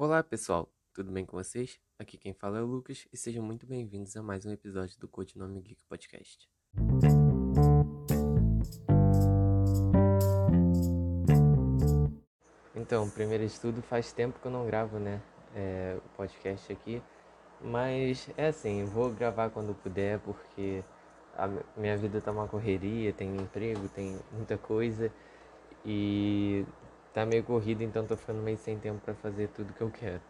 Olá pessoal, tudo bem com vocês? Aqui quem fala é o Lucas e sejam muito bem-vindos a mais um episódio do Codinome Geek Podcast. Então, primeiro de tudo, faz tempo que eu não gravo, né, é, o podcast aqui, mas é assim, vou gravar quando puder porque a minha vida tá uma correria, tem emprego, tem muita coisa e tá meio corrido, então tô ficando meio sem tempo para fazer tudo que eu quero.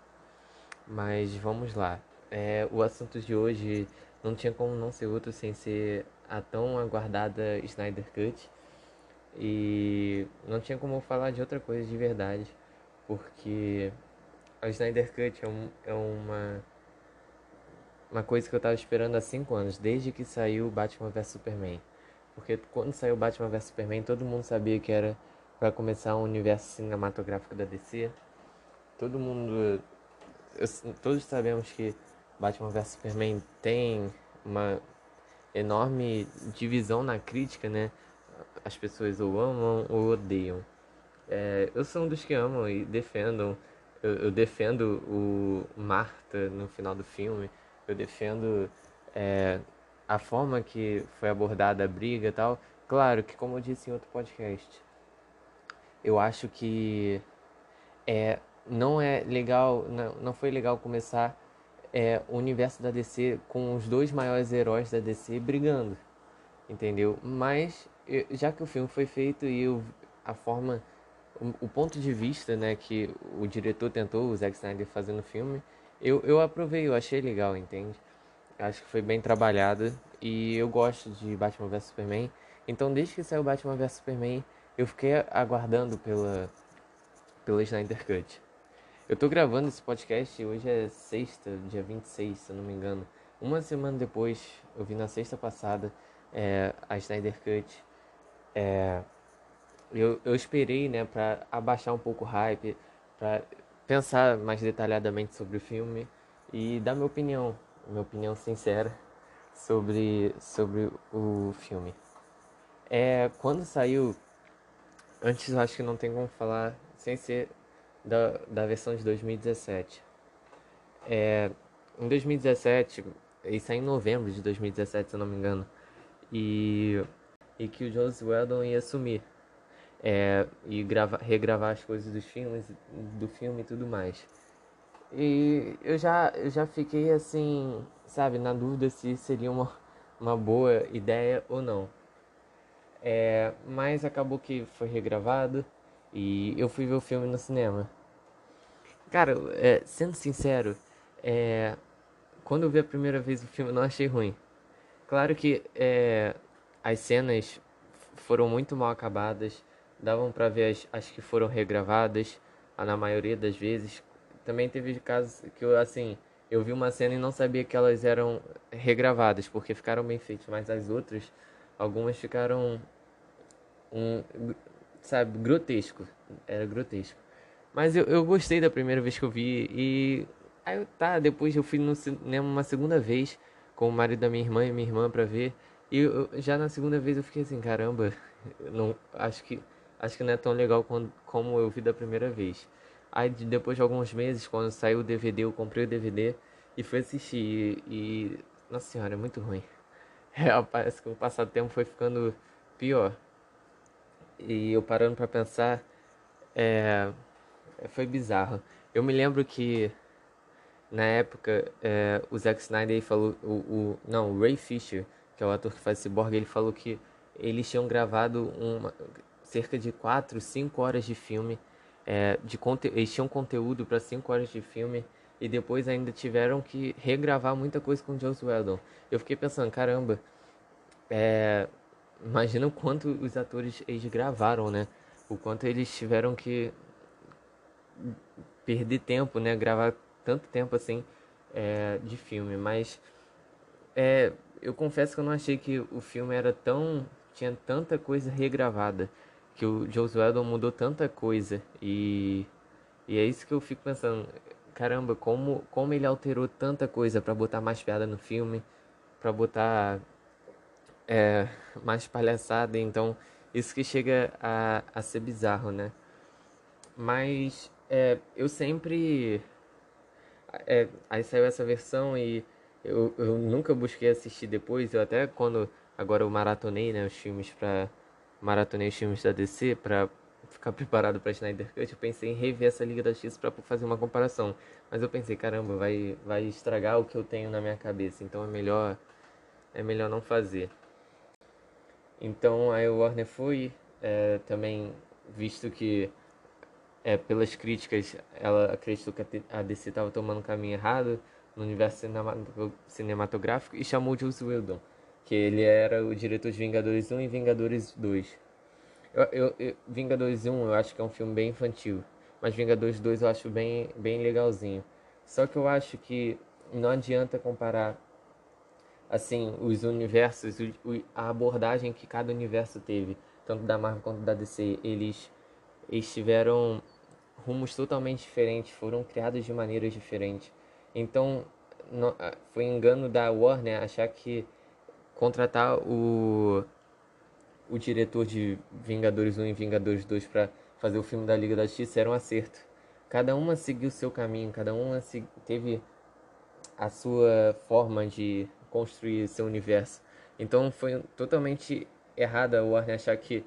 Mas vamos lá. É, o assunto de hoje não tinha como não ser outro sem ser a tão aguardada Snyder Cut. E não tinha como falar de outra coisa de verdade, porque a Snyder Cut é, um, é uma uma coisa que eu tava esperando há 5 anos, desde que saiu Batman vs Superman. Porque quando saiu Batman vs Superman, todo mundo sabia que era para começar o universo cinematográfico da DC. Todo mundo. Todos sabemos que Batman vs Superman tem uma enorme divisão na crítica, né? As pessoas ou amam ou odeiam. É, eu sou um dos que amam e defendam. Eu, eu, defendo o Marta no final do filme. Eu defendo é, a forma que foi abordada a briga e tal. Claro que, como eu disse em outro podcast, eu acho que é, não é legal, não, não foi legal começar é, o universo da DC com os dois maiores heróis da DC brigando, entendeu? Mas já que o filme foi feito e eu, a forma, o, o, ponto de vista, né, que o diretor tentou, o Zack Snyder fazendo o filme, eu, eu aprovei, eu achei legal, entende? Acho que foi bem trabalhado e eu gosto de Batman vs Superman. Então, desde que saiu Batman vs Superman, eu fiquei aguardando pela, pela Snyder Cut. Eu tô gravando esse podcast, hoje é sexta, dia 26, se eu não me engano. Uma semana depois, eu vi na sexta passada é, a Snyder Cut. É, eu, eu esperei, né, pra abaixar um pouco o hype, pra pensar mais detalhadamente sobre o filme e dar minha opinião, minha opinião sincera sobre, sobre o filme. É, quando saiu Antes eu acho que não tem como falar sem ser da, da versão de 2017. É, em 2017, isso é em novembro de 2017, se eu não me engano, e, e que o Joss Whedon ia assumir é, e grava, regravar as coisas dos filmes, do filme e tudo mais. E eu já, eu já fiquei assim, sabe, na dúvida se seria uma, uma boa ideia ou não. É, mas acabou que foi regravado e eu fui ver o filme no cinema. Cara, é, sendo sincero, é, quando eu vi a primeira vez o filme, não achei ruim. Claro que é, as cenas foram muito mal acabadas, davam para ver as, as que foram regravadas, na maioria das vezes. Também teve casos que eu, assim, eu vi uma cena e não sabia que elas eram regravadas, porque ficaram bem feitas, mas as outras Algumas ficaram um, sabe, grotesco. Era grotesco. Mas eu, eu gostei da primeira vez que eu vi e aí tá, depois eu fui no cinema uma segunda vez com o marido da minha irmã e minha irmã para ver. E eu, já na segunda vez eu fiquei assim, caramba, não acho que acho que não é tão legal quando, como eu vi da primeira vez. Aí depois de alguns meses, quando saiu o DVD, eu comprei o DVD e fui assistir e, e nossa senhora, é muito ruim. É, parece que o passar do tempo foi ficando pior. E eu parando para pensar, é, foi bizarro. Eu me lembro que na época é, o Zack Snyder falou, o, o, não, o Ray Fisher, que é o ator que faz Cyborg, ele falou que eles tinham gravado uma, cerca de 4, 5 horas de filme, é, de conte, eles tinham conteúdo para 5 horas de filme e depois ainda tiveram que regravar muita coisa com Joss Whedon. Eu fiquei pensando, caramba, é, imagina o quanto os atores eles gravaram, né? O quanto eles tiveram que perder tempo, né? Gravar tanto tempo assim é, de filme, mas é, eu confesso que eu não achei que o filme era tão tinha tanta coisa regravada que o Joe Whedon mudou tanta coisa e e é isso que eu fico pensando caramba, como, como ele alterou tanta coisa para botar mais piada no filme, para botar é, mais palhaçada, então isso que chega a, a ser bizarro, né? Mas é, eu sempre é, aí saiu essa versão e eu, eu nunca busquei assistir depois. Eu até quando agora eu maratonei, né, os filmes para maratonei os filmes da DC para ficar preparado para Snyder Cut, eu pensei em rever essa Liga da Justiça para fazer uma comparação. Mas eu pensei, caramba, vai vai estragar o que eu tenho na minha cabeça, então é melhor é melhor não fazer. Então aí o Warner foi é, também visto que é, pelas críticas ela acreditou que a DC estava tomando um caminho errado no universo cinematográfico e chamou Joss Whedon, que ele era o diretor de Vingadores 1 e Vingadores 2. Eu, eu, eu, Vingadores 1 eu acho que é um filme bem infantil, mas Vingadores 2 eu acho bem, bem legalzinho. Só que eu acho que não adianta comparar assim os universos, o, a abordagem que cada universo teve, tanto da Marvel quanto da DC, eles, eles tiveram rumos totalmente diferentes, foram criados de maneiras diferentes. Então, não, foi engano da Warner achar que contratar o, o diretor de Vingadores 1 e Vingadores 2 para fazer o filme da Liga da Justiça era um acerto. Cada uma seguiu o seu caminho, cada uma teve a sua forma de construir seu universo. Então foi totalmente errada a Warner achar que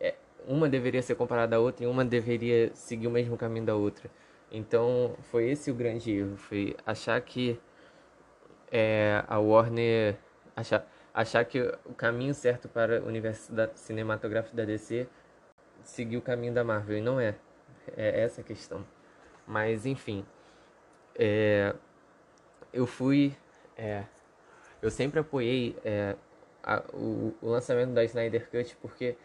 é, uma deveria ser comparada à outra e uma deveria seguir o mesmo caminho da outra. Então foi esse o grande erro, foi achar que é, a Warner achar, achar que o caminho certo para o universo da, cinematográfico da DC seguir o caminho da Marvel e não é. É essa a questão. Mas enfim, é, eu fui é, eu sempre apoiei é, a, o, o, lançamento da Snyder Cut porque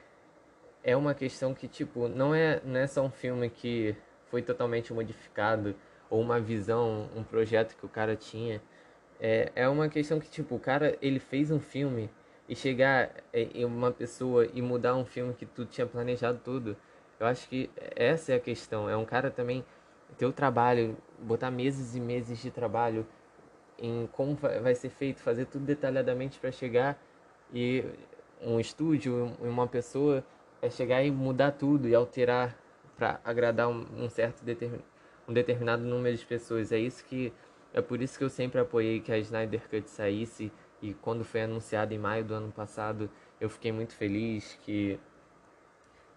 é uma questão que, tipo, não é, não é só um filme que foi totalmente modificado ou uma visão, um projeto que o cara tinha. É, é uma questão que, tipo, o cara, ele fez um filme e chegar em uma pessoa e mudar um filme que tu tinha planejado tudo. Eu acho que essa é a questão. É um cara também ter o trabalho, botar meses e meses de trabalho em como vai ser feito, fazer tudo detalhadamente para chegar e um estúdio, uma pessoa é chegar e mudar tudo e alterar para agradar um certo determin, um determinado número de pessoas. É isso que é por isso que eu sempre apoiei que a Snyder Cut saísse e quando foi anunciado em maio do ano passado, eu fiquei muito feliz que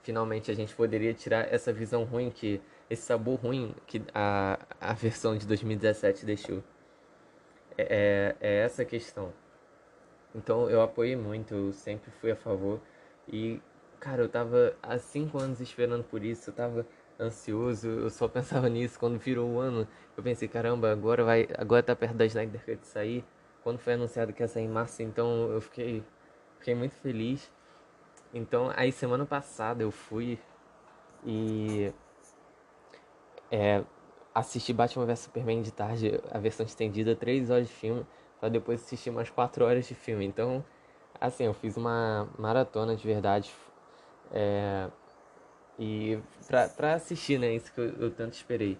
finalmente a gente poderia tirar essa visão ruim que esse sabor ruim que a, a versão de 2017 deixou. É, é, é essa a questão. Então eu apoiei muito, eu sempre fui a favor. E, cara, eu tava há cinco anos esperando por isso, eu tava ansioso, eu só pensava nisso quando virou o ano. Eu pensei, caramba, agora vai, agora tá perto da Snyder Cut sair. Quando foi anunciado que ia sair em março, então eu fiquei, fiquei muito feliz. Então, aí semana passada eu fui e é, assisti Batman vs Superman de tarde, a versão estendida, 3 horas de filme, para depois assistir mais 4 horas de filme. Então, assim, eu fiz uma maratona de verdade. É, e pra, pra assistir, né? Isso que eu, eu tanto esperei.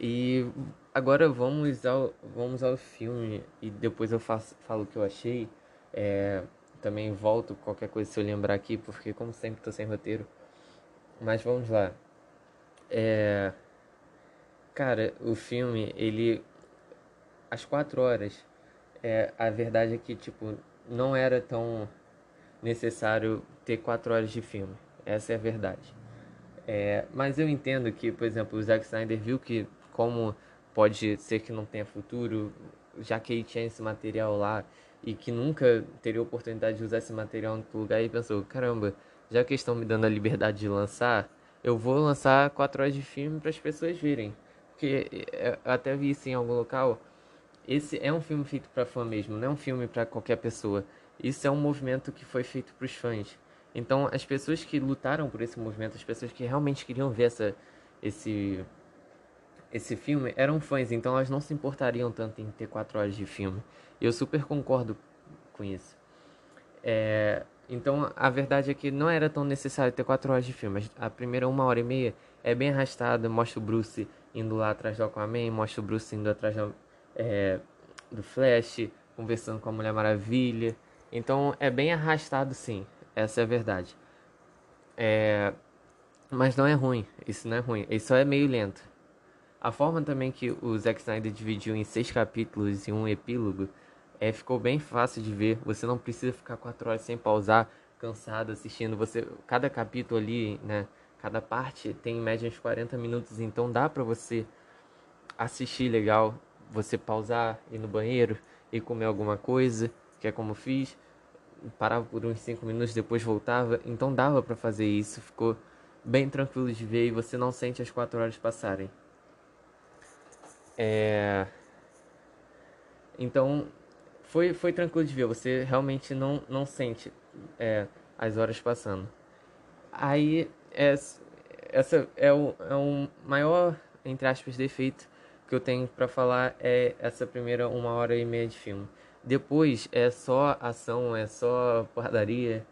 E agora vamos ao, vamos ao filme e depois eu faço, falo o que eu achei. É, também volto qualquer coisa se eu lembrar aqui, porque como sempre tô sem roteiro. Mas vamos lá. É, Cara, o filme, ele. Às quatro horas, é, a verdade é que, tipo, não era tão necessário ter quatro horas de filme. Essa é a verdade. É, mas eu entendo que, por exemplo, o Zack Snyder viu que, como pode ser que não tenha futuro, já que ele tinha esse material lá e que nunca teria oportunidade de usar esse material em outro lugar, e pensou: caramba, já que estão me dando a liberdade de lançar, eu vou lançar quatro horas de filme para as pessoas virem porque eu até vi isso em algum local. Esse é um filme feito para fã mesmo, não é um filme para qualquer pessoa. Isso é um movimento que foi feito para os fãs. Então, as pessoas que lutaram por esse movimento, as pessoas que realmente queriam ver essa, esse, esse filme, eram fãs. Então, elas não se importariam tanto em ter quatro horas de filme. Eu super concordo com isso. É, então, a verdade é que não era tão necessário ter quatro horas de filme. A primeira uma hora e meia é bem arrastada, mostra o Bruce indo lá atrás do Aquaman, mostra o Bruce indo atrás do, é, do Flash, conversando com a Mulher Maravilha. Então é bem arrastado sim, essa é a verdade. É, mas não é ruim, isso não é ruim, isso só é meio lento. A forma também que o Zack Snyder dividiu em seis capítulos e um epílogo é, ficou bem fácil de ver. Você não precisa ficar quatro horas sem pausar, cansado assistindo. Você, cada capítulo ali, né? Cada parte tem em média uns 40 minutos, então dá pra você assistir legal, você pausar, ir no banheiro e comer alguma coisa, que é como fiz, parava por uns 5 minutos, depois voltava, então dava para fazer isso, ficou bem tranquilo de ver e você não sente as 4 horas passarem. É... Então, foi, foi tranquilo de ver, você realmente não, não sente é, as horas passando. Aí, é, essa é o, é o maior, entre aspas, defeito que eu tenho para falar é essa primeira uma hora e meia de filme. Depois é só ação, é só porradaria.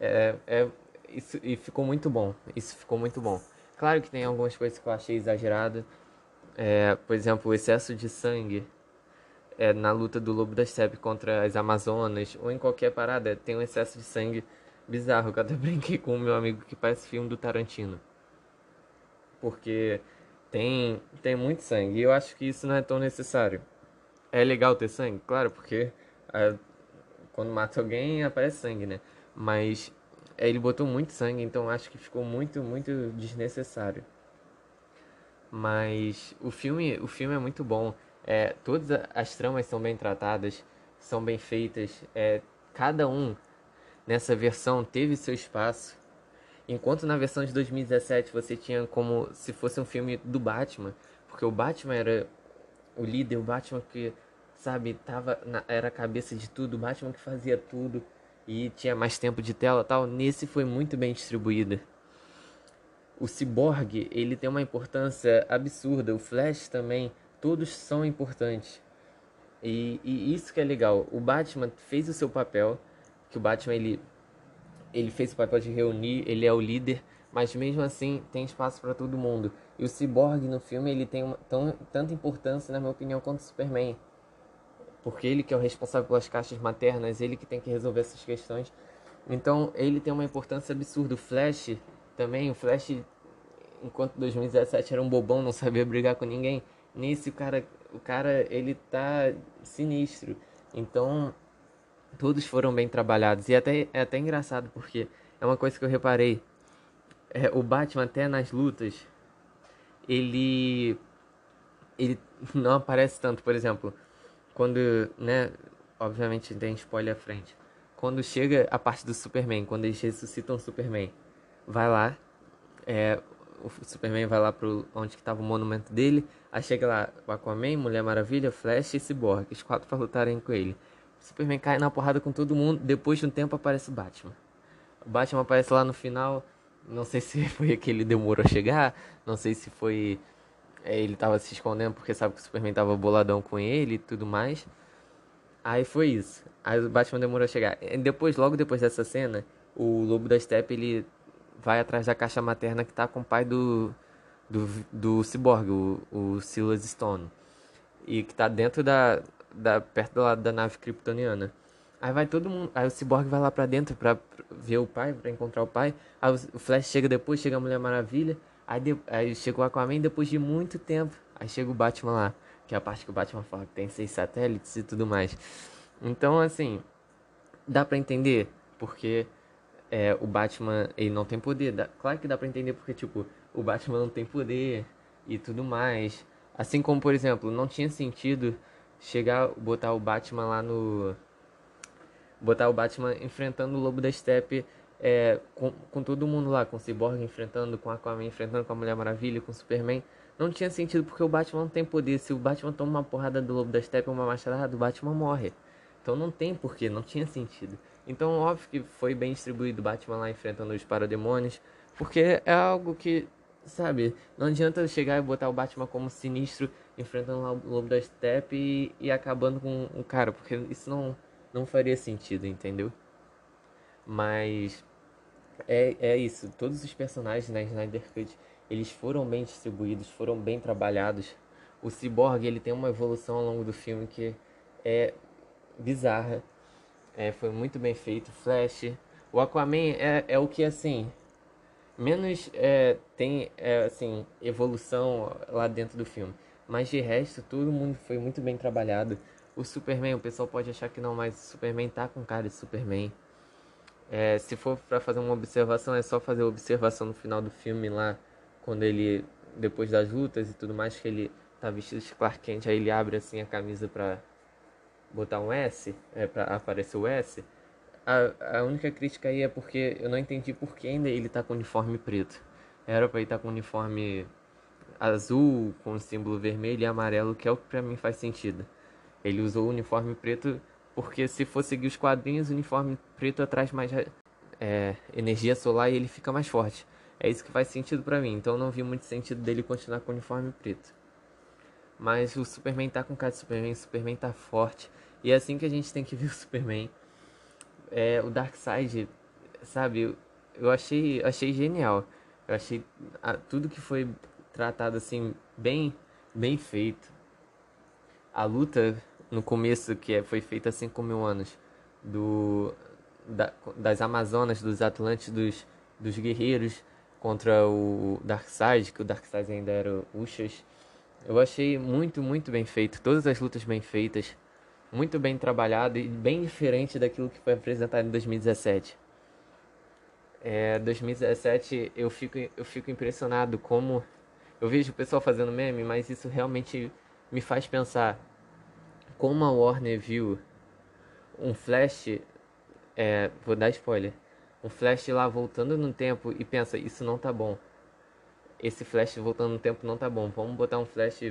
É, é, isso, e ficou muito bom. Isso ficou muito bom. Claro que tem algumas coisas que eu achei exagerado. É, por exemplo, o excesso de sangue é, na luta do Lobo da Steppe contra as Amazonas ou em qualquer parada tem um excesso de sangue bizarro. Eu até brinquei com o meu amigo que parece filme do Tarantino. Porque tem, tem muito sangue e eu acho que isso não é tão necessário. É legal ter sangue? Claro, porque é, quando mata alguém aparece sangue, né? Mas é, ele botou muito sangue, então acho que ficou muito, muito desnecessário. Mas o filme, o filme é muito bom. É, todas as tramas são bem tratadas, são bem feitas. É, cada um nessa versão teve seu espaço. Enquanto na versão de 2017 você tinha como se fosse um filme do Batman, porque o Batman era o líder, o Batman que, sabe, tava na, era a cabeça de tudo, Batman que fazia tudo e tinha mais tempo de tela tal. Nesse foi muito bem distribuída o Cyborg ele tem uma importância absurda, o Flash também, todos são importantes. E, e, isso que é legal. O Batman fez o seu papel, que o Batman ele, ele fez o papel de reunir, ele é o líder, mas mesmo assim tem espaço para todo mundo. E o Cyborg no filme ele tem uma, tão, tanta importância, na minha opinião, quanto o Superman. Porque ele que é o responsável pelas caixas maternas, ele que tem que resolver essas questões. Então ele tem uma importância absurda. O Flash também, o Flash, enquanto 2017 era um bobão, não sabia brigar com ninguém, nesse o cara, o cara ele tá sinistro. Então, todos foram bem trabalhados. E até, é até engraçado, porque é uma coisa que eu reparei. É, o Batman, até nas lutas, ele. Ele não aparece tanto, por exemplo, quando, né? Obviamente tem spoiler à frente. Quando chega a parte do Superman, quando eles ressuscitam o Superman vai lá, é, o Superman vai lá pro onde que tava o monumento dele, aí chega lá o Aquaman, Mulher Maravilha, Flash e Cyborg, os quatro para lutarem com ele. O Superman cai na porrada com todo mundo, depois de um tempo aparece o Batman. O Batman aparece lá no final, não sei se foi que ele demorou a chegar, não sei se foi é, ele tava se escondendo porque sabe que o Superman tava boladão com ele e tudo mais. Aí foi isso. Aí o Batman demorou a chegar. Depois, logo depois dessa cena, o Lobo da Steppe ele vai atrás da caixa materna que tá com o pai do, do, do Cyborg, o, o Silas Stone. E que tá dentro da, da perto do lado da nave kryptoniana. Aí vai todo mundo, aí o Cyborg vai lá pra dentro pra ver o pai, pra encontrar o pai. Aí o Flash chega depois, chega a Mulher Maravilha. Aí, de, aí chega o Aquaman depois de muito tempo. Aí chega o Batman lá, que é a parte que o Batman fala que tem seis satélites e tudo mais. Então, assim, dá pra entender, porque é, o Batman ele não tem poder. Dá, claro que dá pra entender porque, tipo, o Batman não tem poder e tudo mais. Assim como, por exemplo, não tinha sentido chegar, botar o Batman lá no. Botar o Batman enfrentando o Lobo da Steppe é, com, com todo mundo lá, com o Cyborg enfrentando, com a Aquaman enfrentando, com a Mulher Maravilha, com o Superman. Não tinha sentido porque o Batman não tem poder. Se o Batman toma uma porrada do Lobo da Steppe uma machadada, o Batman morre. Então não tem porquê, não tinha sentido. Então, óbvio que foi bem distribuído Batman lá enfrentando os parademônios, porque é algo que, sabe, não adianta chegar e botar o Batman como sinistro enfrentando lá o Lobo da Steppe e, e acabando com o cara, porque isso não, não faria sentido, entendeu? Mas é, é isso, todos os personagens na Snyder Cut, eles foram bem distribuídos, foram bem trabalhados. O Cyborg, ele tem uma evolução ao longo do filme que é bizarra é, foi muito bem feito. Flash. O Aquaman é, é o que assim. menos é, tem é, assim evolução lá dentro do filme. Mas de resto, todo mundo foi muito bem trabalhado. O Superman, o pessoal pode achar que não, mas o Superman tá com cara de Superman. É, se for para fazer uma observação, é só fazer a observação no final do filme lá, quando ele, depois das lutas e tudo mais, que ele tá vestido de Clark Kent, aí ele abre assim a camisa pra botar um S, é, pra aparecer o S. A, a única crítica aí é porque eu não entendi por que ainda ele tá com uniforme preto. Era pra ele tá com uniforme azul com símbolo vermelho e amarelo, que é o que pra mim faz sentido. Ele usou o uniforme preto porque se for seguir os quadrinhos, o uniforme preto atrai mais é, energia solar e ele fica mais forte. É isso que faz sentido para mim, então não vi muito sentido dele continuar com o uniforme preto. Mas o Superman tá com cara de Superman, o Superman tá forte. E é assim que a gente tem que ver o Superman. É, o Darkseid, sabe, eu achei, achei genial. Eu achei a, tudo que foi tratado assim bem bem feito. A luta no começo que é, foi feita há 5 mil anos do da, das Amazonas, dos Atlantes, dos, dos guerreiros contra o Darkseid, que o Darkseid ainda era Ushas. Eu achei muito, muito bem feito. Todas as lutas bem feitas, muito bem trabalhado e bem diferente daquilo que foi apresentado em 2017. É, 2017 eu fico, eu fico impressionado como eu vejo o pessoal fazendo meme, mas isso realmente me faz pensar como a Warner viu um Flash, é, vou dar spoiler, um Flash lá voltando no tempo e pensa, isso não tá bom. Esse Flash voltando no tempo não tá bom. Vamos botar um Flash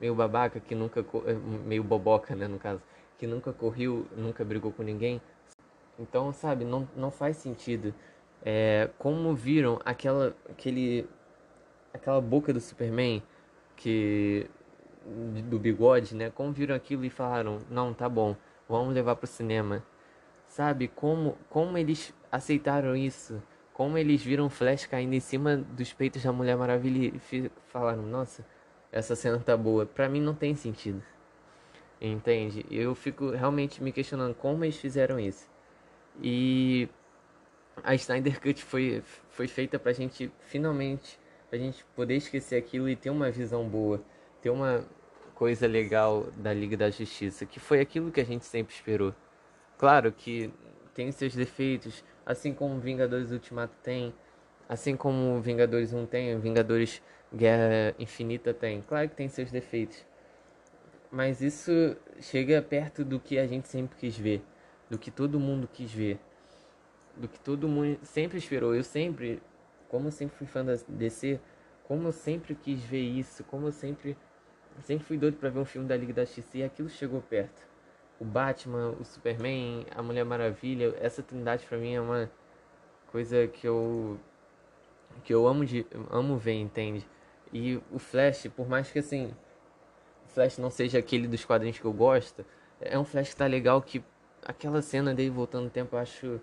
meio babaca que nunca é, meio boboca, né, no caso, que nunca correu, nunca brigou com ninguém. Então, sabe, não, não faz sentido. É, como viram aquela aquele aquela boca do Superman que do bigode, né? Como viram aquilo e falaram: "Não, tá bom, vamos levar pro cinema". Sabe como como eles aceitaram isso? Como eles viram Flash caindo em cima dos peitos da Mulher Maravilha e falaram: "Nossa, essa cena tá boa". Para mim não tem sentido. Entende? Eu fico realmente me questionando como eles fizeram isso. E a Snyder Cut foi, foi feita pra gente finalmente, pra gente poder esquecer aquilo e ter uma visão boa ter uma coisa legal da Liga da Justiça, que foi aquilo que a gente sempre esperou. Claro que tem seus defeitos, assim como Vingadores Ultimato tem, assim como Vingadores 1 tem, Vingadores Guerra Infinita tem. Claro que tem seus defeitos. Mas isso chega perto do que a gente sempre quis ver, do que todo mundo quis ver, do que todo mundo sempre esperou. Eu sempre, como eu sempre fui fã da DC, como eu sempre quis ver isso, como eu sempre sempre fui doido para ver um filme da Liga da Justiça e aquilo chegou perto. O Batman, o Superman, a Mulher Maravilha, essa trindade para mim é uma coisa que eu que eu amo de amo ver, entende? E o Flash, por mais que assim, o Flash não seja aquele dos quadrinhos que eu gosto, é um Flash que tá legal que aquela cena dele voltando no tempo eu acho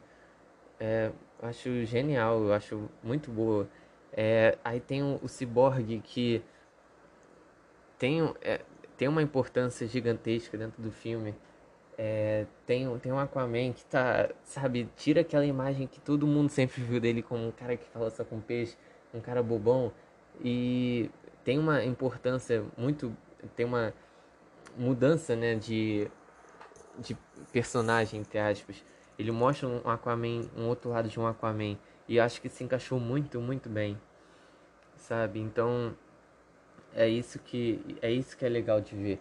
é, acho genial, eu acho muito boa. É, aí tem o, o Cyborg que tem, é, tem uma importância gigantesca dentro do filme. É, tem, tem um Aquaman que tá, sabe, tira aquela imagem que todo mundo sempre viu dele como um cara que fala só com peixe, um cara bobão, e tem uma importância muito, tem uma mudança, né, de, de personagem, entre aspas. Ele mostra um Aquaman, um outro lado de um Aquaman, e acho que se encaixou muito, muito bem, sabe? Então, é isso que é isso que é legal de ver.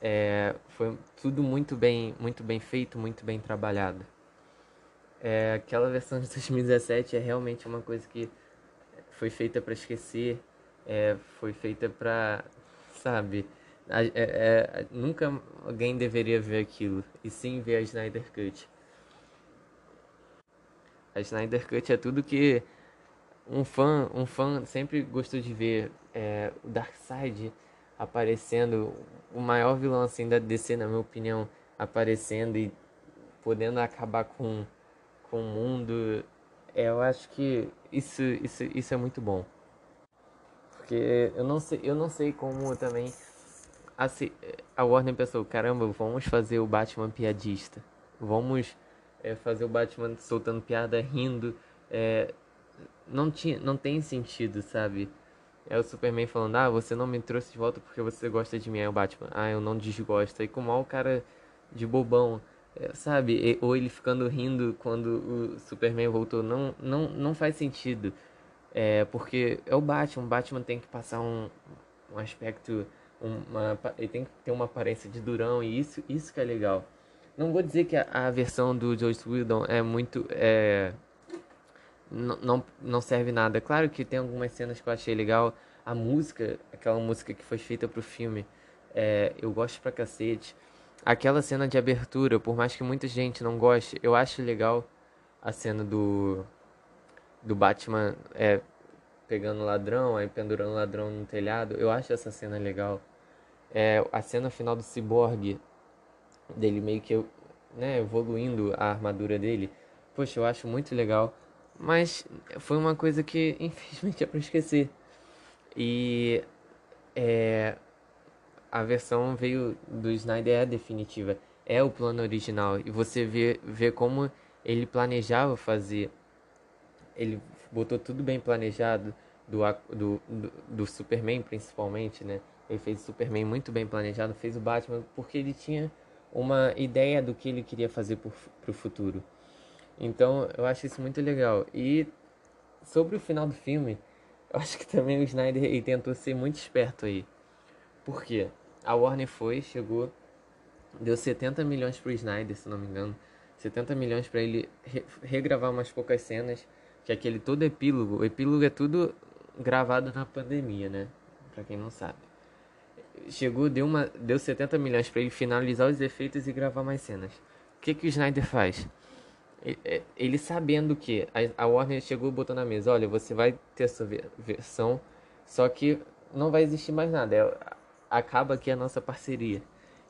É, foi tudo muito bem, muito bem feito, muito bem trabalhado. É, aquela versão de 2017 é realmente uma coisa que foi feita para esquecer, é, foi feita para, sabe, é, é, nunca alguém deveria ver aquilo, e sim ver a Snyder Cut. A Snyder Cut é tudo que um fã, um fã sempre gostou de ver é, o Darkseid aparecendo, o maior vilão assim da DC, na minha opinião, aparecendo e podendo acabar com, com o mundo. É, eu acho que isso, isso, isso é muito bom. Porque eu não sei, eu não sei como também a, a Warner pensou, caramba, vamos fazer o Batman piadista. Vamos é, fazer o Batman soltando piada, rindo. É, não, tinha, não tem sentido, sabe? É o Superman falando, ah, você não me trouxe de volta porque você gosta de mim. Aí o Batman, ah, eu não desgosto. Aí com o mal cara de bobão, é, sabe? Ou ele ficando rindo quando o Superman voltou. Não, não, não faz sentido. É, porque é o Batman, o Batman tem que passar um, um aspecto, uma, ele tem que ter uma aparência de durão e isso, isso que é legal. Não vou dizer que a, a versão do Joss Whedon é muito, é, não, não serve nada. Claro que tem algumas cenas que eu achei legal, a música, aquela música que foi feita pro filme, é, eu gosto pra cacete. Aquela cena de abertura, por mais que muita gente não goste, eu acho legal a cena do do Batman é, pegando ladrão, aí pendurando ladrão no telhado. Eu acho essa cena legal. É, a cena final do Cyborg, dele meio que né, evoluindo a armadura dele. Poxa, eu acho muito legal. Mas foi uma coisa que infelizmente é pra esquecer. E é, a versão veio do Snyder é definitiva. É o plano original. E você vê, vê como ele planejava fazer ele botou tudo bem planejado do, do, do, Superman principalmente, né? Ele fez o Superman muito bem planejado, fez o Batman porque ele tinha uma ideia do que ele queria fazer para o futuro. Então eu acho isso muito legal. E sobre o final do filme, eu acho que também o Snyder tentou ser muito esperto aí. Por quê? A Warner foi, chegou, deu 70 milhões pro Snyder, se não me engano. 70 milhões para ele re regravar umas poucas cenas que aquele todo epílogo, o epílogo é tudo gravado na pandemia, né? Pra quem não sabe. Chegou, deu, uma, deu 70 milhões para ele finalizar os efeitos e gravar mais cenas. O que que o Snyder faz? É, ele sabendo que a Warner chegou e botou na mesa, olha, você vai ter sua versão, só que não vai existir mais nada. É, acaba aqui a nossa parceria.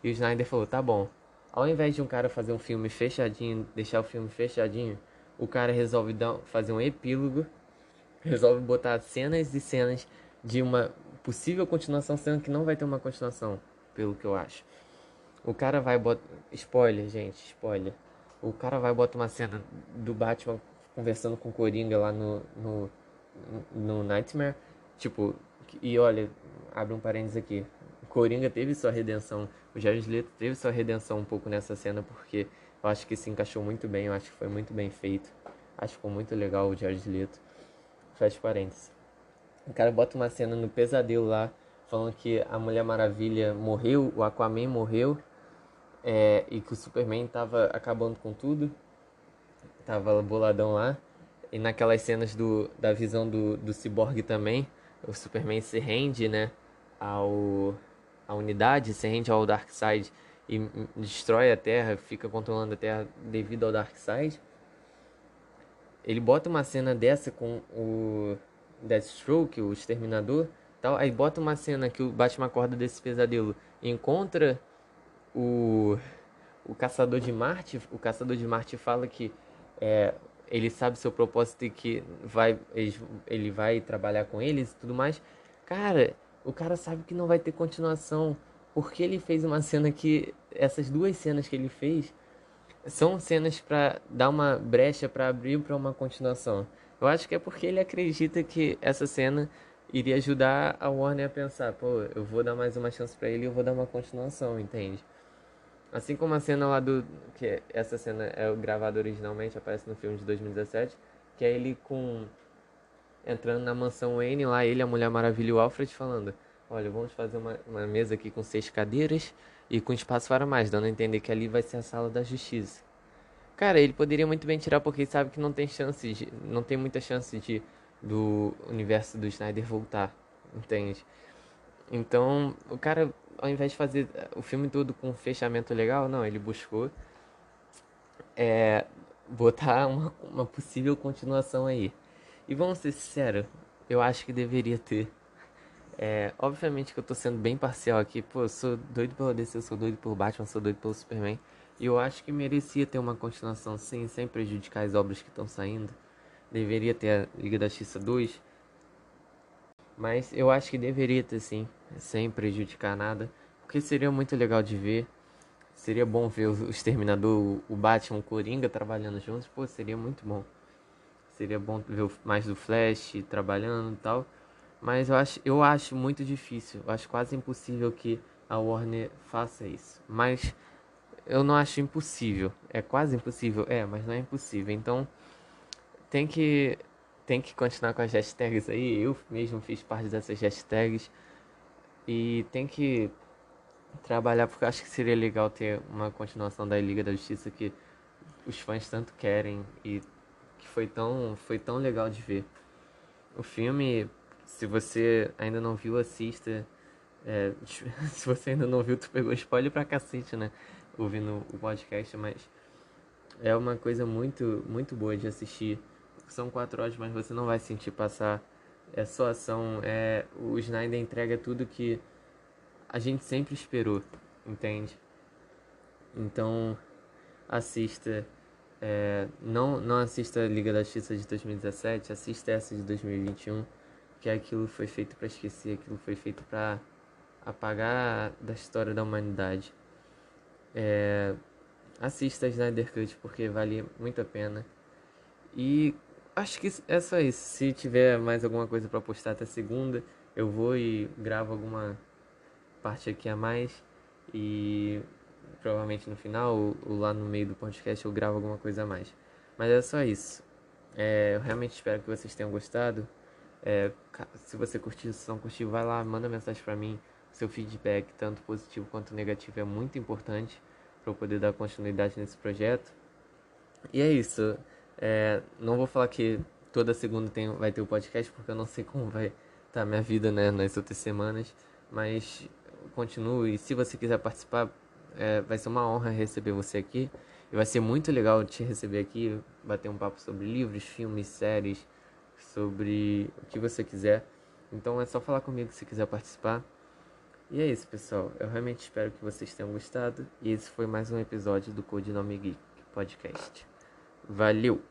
E o Snyder falou, tá bom. Ao invés de um cara fazer um filme fechadinho, deixar o filme fechadinho, o cara resolve dar, fazer um epílogo, resolve botar cenas e cenas de uma possível continuação, sendo que não vai ter uma continuação, pelo que eu acho. O cara vai botar. Spoiler, gente, spoiler. O cara vai botar uma cena do Batman conversando com o Coringa lá no, no, no Nightmare. Tipo, e olha, abre um parênteses aqui. O Coringa teve sua redenção. O Jared Leto teve sua redenção um pouco nessa cena, porque eu acho que se encaixou muito bem, eu acho que foi muito bem feito. Acho que ficou muito legal o Jared Leto. Fecha parênteses. O cara bota uma cena no pesadelo lá, falando que a Mulher Maravilha morreu, o Aquaman morreu, é, e que o Superman tava acabando com tudo. Tava boladão lá. E naquelas cenas do, da visão do, do Cyborg também, o Superman se rende, né, ao, a unidade, se rende ao Darkseid e destrói a Terra, fica controlando a Terra devido ao Darkseid. Ele bota uma cena dessa com o Deathstroke, o Exterminador, tal. Aí bota uma cena que o Batman acorda desse pesadelo encontra o o Caçador de Marte. O Caçador de Marte fala que é, ele sabe seu propósito e que vai ele, vai trabalhar com eles e tudo mais. Cara, o cara sabe que não vai ter continuação porque ele fez uma cena que essas duas cenas que ele fez são cenas para dar uma brecha para abrir para uma continuação. Eu acho que é porque ele acredita que essa cena iria ajudar a Warner a pensar, pô, eu vou dar mais uma chance para ele eu vou dar uma continuação, entende? Assim como a cena lá do que essa cena é gravada originalmente, aparece no filme de 2017, que é ele com entrando na mansão Wayne lá, ele, a Mulher Maravilha e o Alfred falando: olha, vamos fazer uma, uma mesa aqui com seis cadeiras e com espaço para mais, dando a entender que ali vai ser a sala da justiça. Cara, ele poderia muito bem tirar porque sabe que não tem chance, de, não tem muita chance de do universo do Snyder voltar, entende? Então, o cara, ao invés de fazer o filme todo com um fechamento legal, não, ele buscou é, botar uma, uma possível continuação aí. E vamos ser sinceros, eu acho que deveria ter. É, obviamente que eu tô sendo bem parcial aqui. Pô, eu sou doido pela DC, eu sou doido pelo Batman, sou doido pelo Superman. E eu acho que merecia ter uma continuação sim, sem prejudicar as obras que estão saindo. Deveria ter a Liga da Justiça 2. Mas eu acho que deveria ter sim, sem prejudicar nada. Porque seria muito legal de ver. Seria bom ver o Exterminador, o Batman, o Coringa trabalhando juntos. Pô, seria muito bom. Seria bom ver mais do Flash trabalhando e tal. Mas eu acho, eu acho muito difícil. Eu acho quase impossível que a Warner faça isso. Mas eu não acho impossível. É quase impossível. É, mas não é impossível. Então tem que tem que continuar com as hashtags aí. Eu mesmo fiz parte dessas hashtags. E tem que trabalhar porque acho que seria legal ter uma continuação da Liga da Justiça que os fãs tanto querem e que foi tão foi tão legal de ver. O filme, se você ainda não viu, assista. É, se você ainda não viu, tu pegou spoiler pra cacete, né? Ouvindo o podcast, mas é uma coisa muito, muito boa de assistir. São quatro horas, mas você não vai sentir passar. É só ação. É, o Snyder entrega tudo que a gente sempre esperou, entende? Então, assista. É, não, não assista a Liga da Justiça de 2017, assista essa de 2021, que aquilo foi feito para esquecer, aquilo foi feito para apagar da história da humanidade. É, assista a Snyder Cut porque vale muito a pena. E acho que é só isso. Se tiver mais alguma coisa para postar até segunda, eu vou e gravo alguma parte aqui a mais e provavelmente no final ou, lá no meio do podcast eu gravo alguma coisa a mais. Mas é só isso. É, eu realmente espero que vocês tenham gostado. É, se você curtiu, se não curtiu, vai lá, manda mensagem para mim. Seu feedback, tanto positivo quanto negativo, é muito importante para eu poder dar continuidade nesse projeto. E é isso. É, não vou falar que toda segunda tem, vai ter o podcast, porque eu não sei como vai estar tá minha vida né, nas outras semanas. Mas continue. E se você quiser participar, é, vai ser uma honra receber você aqui. E vai ser muito legal te receber aqui, bater um papo sobre livros, filmes, séries, sobre o que você quiser. Então é só falar comigo se quiser participar. E é isso, pessoal. Eu realmente espero que vocês tenham gostado. E esse foi mais um episódio do Codinome Geek Podcast. Valeu!